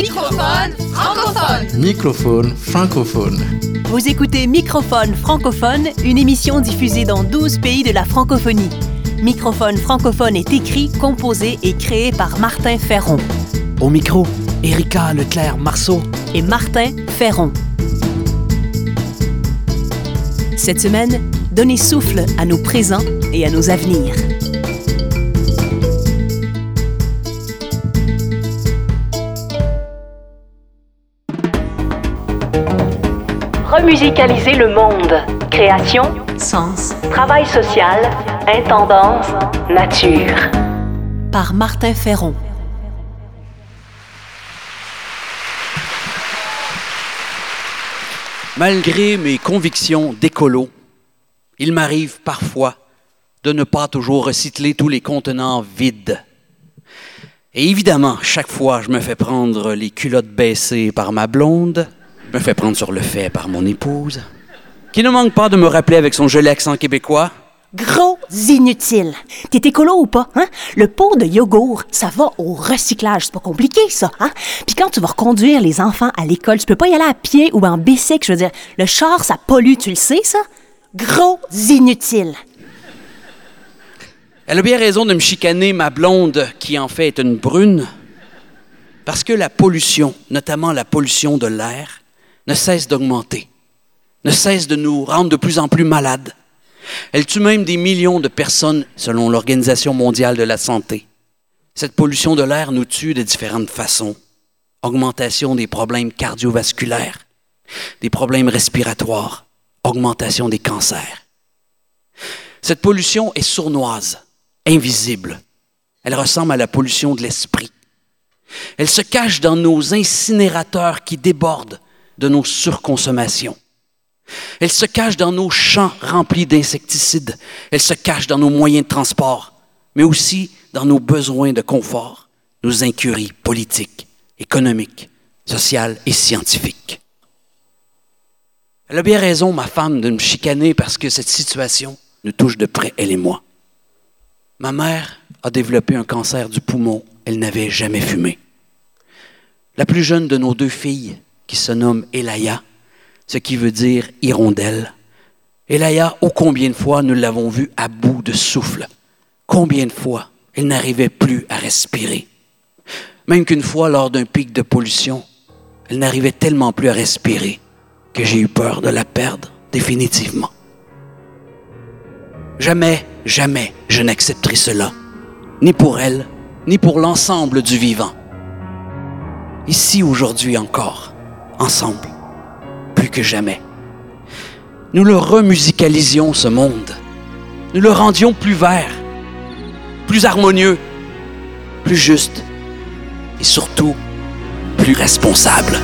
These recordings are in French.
Microphone francophone. Microphone francophone. Vous écoutez Microphone francophone, une émission diffusée dans 12 pays de la francophonie. Microphone francophone est écrit, composé et créé par Martin Ferron Au micro, Erika Leclerc-Marceau. et Martin Ferron. Cette semaine, donnez souffle à nos présents et à nos avenirs. Remusicaliser le monde. Création, sens, travail social, intendance, nature. Par Martin Ferron. Malgré mes convictions d'écolo, il m'arrive parfois de ne pas toujours recycler tous les contenants vides. Et évidemment, chaque fois, je me fais prendre les culottes baissées par ma blonde, me fais prendre sur le fait par mon épouse, qui ne manque pas de me rappeler avec son joli accent québécois Gros inutile. T'es écolo ou pas, hein? Le pot de yogourt, ça va au recyclage. C'est pas compliqué, ça, hein? Puis quand tu vas reconduire les enfants à l'école, tu peux pas y aller à pied ou en bicycle. Je veux dire, le char, ça pollue, tu le sais, ça? Gros inutile. Elle a bien raison de me chicaner, ma blonde, qui en fait est une brune, parce que la pollution, notamment la pollution de l'air, ne cesse d'augmenter, ne cesse de nous rendre de plus en plus malades. Elle tue même des millions de personnes selon l'Organisation mondiale de la santé. Cette pollution de l'air nous tue de différentes façons. Augmentation des problèmes cardiovasculaires, des problèmes respiratoires, augmentation des cancers. Cette pollution est sournoise, invisible. Elle ressemble à la pollution de l'esprit. Elle se cache dans nos incinérateurs qui débordent de nos surconsommations. Elle se cache dans nos champs remplis d'insecticides. Elle se cache dans nos moyens de transport, mais aussi dans nos besoins de confort, nos incuries politiques, économiques, sociales et scientifiques. Elle a bien raison, ma femme, de me chicaner parce que cette situation nous touche de près, elle et moi. Ma mère a développé un cancer du poumon. Elle n'avait jamais fumé. La plus jeune de nos deux filles, qui se nomme Elaya, ce qui veut dire hirondelle. Elaya, ô combien de fois nous l'avons vue à bout de souffle? Combien de fois elle n'arrivait plus à respirer? Même qu'une fois, lors d'un pic de pollution, elle n'arrivait tellement plus à respirer que j'ai eu peur de la perdre définitivement. Jamais, jamais je n'accepterai cela, ni pour elle, ni pour l'ensemble du vivant. Ici aujourd'hui encore, ensemble, plus que jamais. Nous le remusicalisions ce monde. Nous le rendions plus vert, plus harmonieux, plus juste et surtout plus responsable.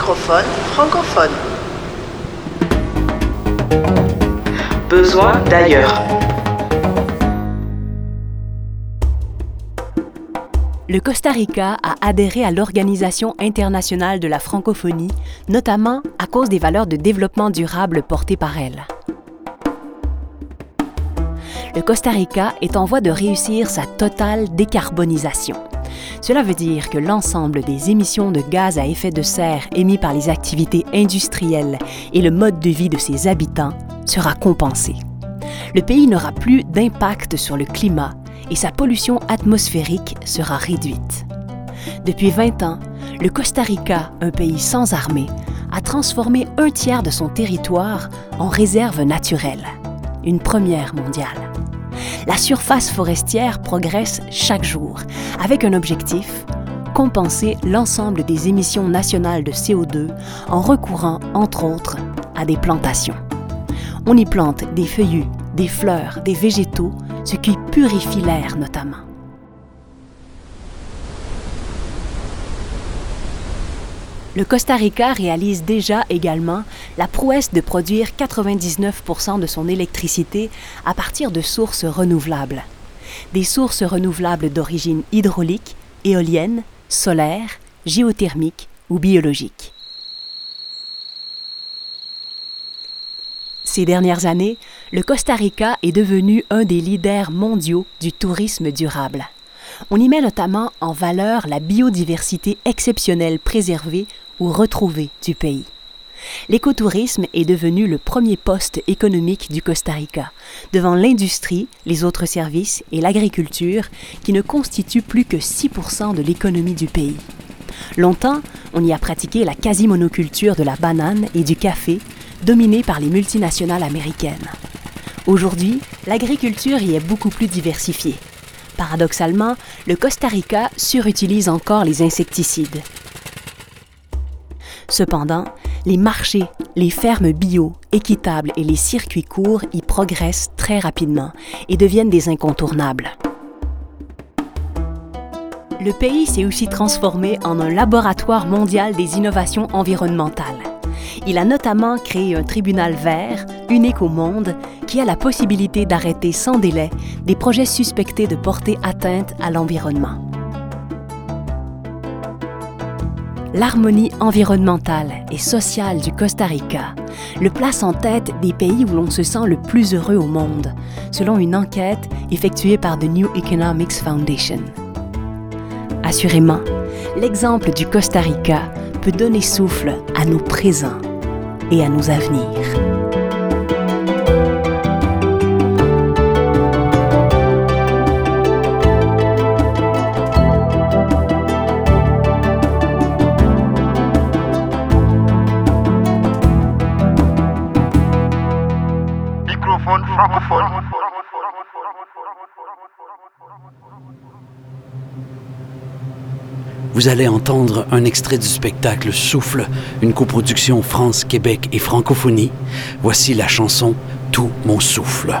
Francophone. Besoin d'ailleurs. Le Costa Rica a adhéré à l'Organisation internationale de la francophonie, notamment à cause des valeurs de développement durable portées par elle. Le Costa Rica est en voie de réussir sa totale décarbonisation. Cela veut dire que l'ensemble des émissions de gaz à effet de serre émis par les activités industrielles et le mode de vie de ses habitants sera compensé. Le pays n'aura plus d'impact sur le climat et sa pollution atmosphérique sera réduite. Depuis 20 ans, le Costa Rica, un pays sans armée, a transformé un tiers de son territoire en réserve naturelle, une première mondiale. La surface forestière progresse chaque jour, avec un objectif, compenser l'ensemble des émissions nationales de CO2 en recourant, entre autres, à des plantations. On y plante des feuillus, des fleurs, des végétaux ce qui purifie l'air notamment. Le Costa Rica réalise déjà également la prouesse de produire 99% de son électricité à partir de sources renouvelables. Des sources renouvelables d'origine hydraulique, éolienne, solaire, géothermique ou biologique. Ces dernières années, le Costa Rica est devenu un des leaders mondiaux du tourisme durable. On y met notamment en valeur la biodiversité exceptionnelle préservée ou retrouvée du pays. L'écotourisme est devenu le premier poste économique du Costa Rica, devant l'industrie, les autres services et l'agriculture, qui ne constituent plus que 6 de l'économie du pays. Longtemps, on y a pratiqué la quasi-monoculture de la banane et du café, dominée par les multinationales américaines. Aujourd'hui, l'agriculture y est beaucoup plus diversifiée. Paradoxalement, le Costa Rica surutilise encore les insecticides. Cependant, les marchés, les fermes bio, équitables et les circuits courts y progressent très rapidement et deviennent des incontournables. Le pays s'est aussi transformé en un laboratoire mondial des innovations environnementales. Il a notamment créé un tribunal vert, unique au monde, qui a la possibilité d'arrêter sans délai des projets suspectés de porter atteinte à l'environnement. L'harmonie environnementale et sociale du Costa Rica le place en tête des pays où l'on se sent le plus heureux au monde, selon une enquête effectuée par The New Economics Foundation. Assurément, l'exemple du Costa Rica peut donner souffle à nos présents et à nos avenirs. Vous allez entendre un extrait du spectacle Souffle, une coproduction France, Québec et francophonie. Voici la chanson Tout mon souffle.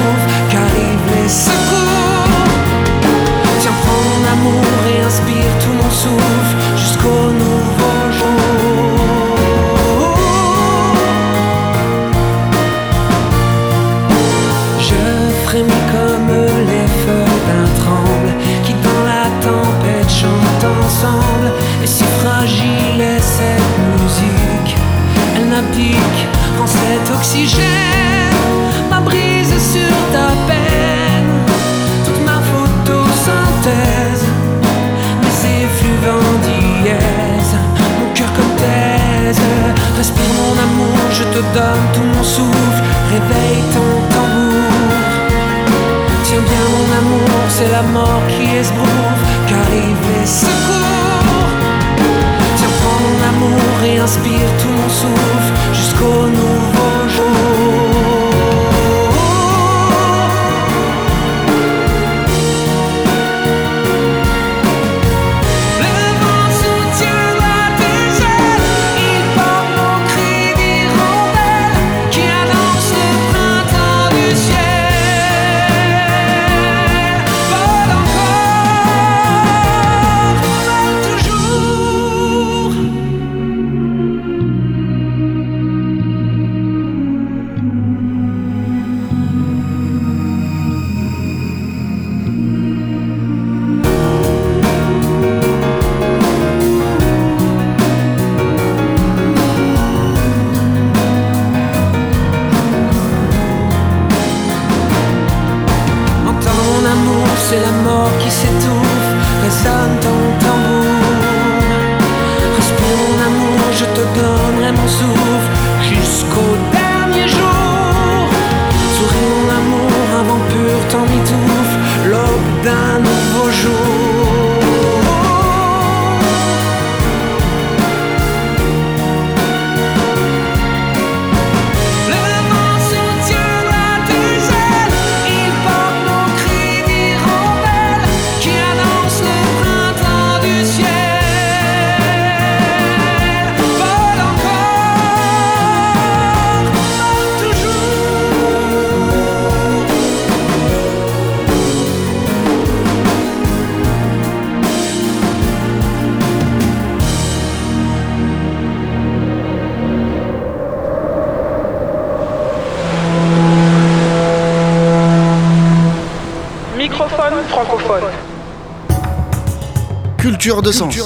Culture de sens.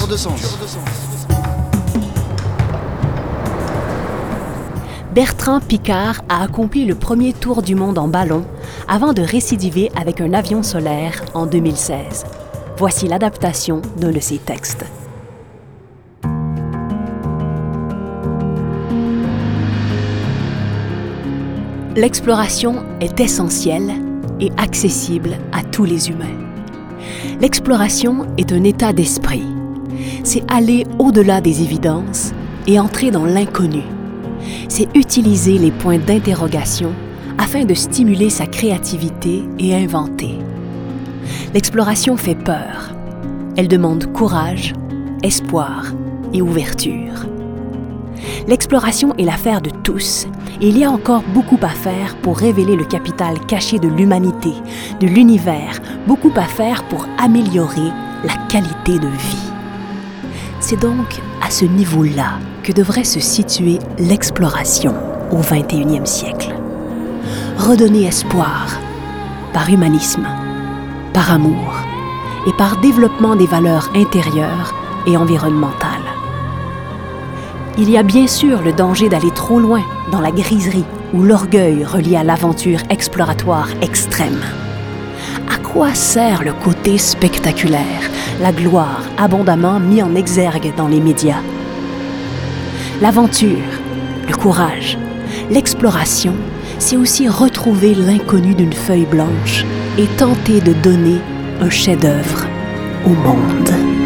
Bertrand Picard a accompli le premier tour du monde en ballon avant de récidiver avec un avion solaire en 2016. Voici l'adaptation d'un de ses textes. L'exploration est essentielle et accessible à tous les humains. L'exploration est un état d'esprit. C'est aller au-delà des évidences et entrer dans l'inconnu. C'est utiliser les points d'interrogation afin de stimuler sa créativité et inventer. L'exploration fait peur. Elle demande courage, espoir et ouverture. L'exploration est l'affaire de tous et il y a encore beaucoup à faire pour révéler le capital caché de l'humanité, de l'univers, beaucoup à faire pour améliorer la qualité de vie. C'est donc à ce niveau-là que devrait se situer l'exploration au 21e siècle. Redonner espoir par humanisme, par amour et par développement des valeurs intérieures et environnementales. Il y a bien sûr le danger d'aller trop loin dans la griserie ou l'orgueil relié à l'aventure exploratoire extrême. À quoi sert le côté spectaculaire, la gloire abondamment mis en exergue dans les médias? L'aventure, le courage, l'exploration, c'est aussi retrouver l'inconnu d'une feuille blanche et tenter de donner un chef-d'œuvre au monde.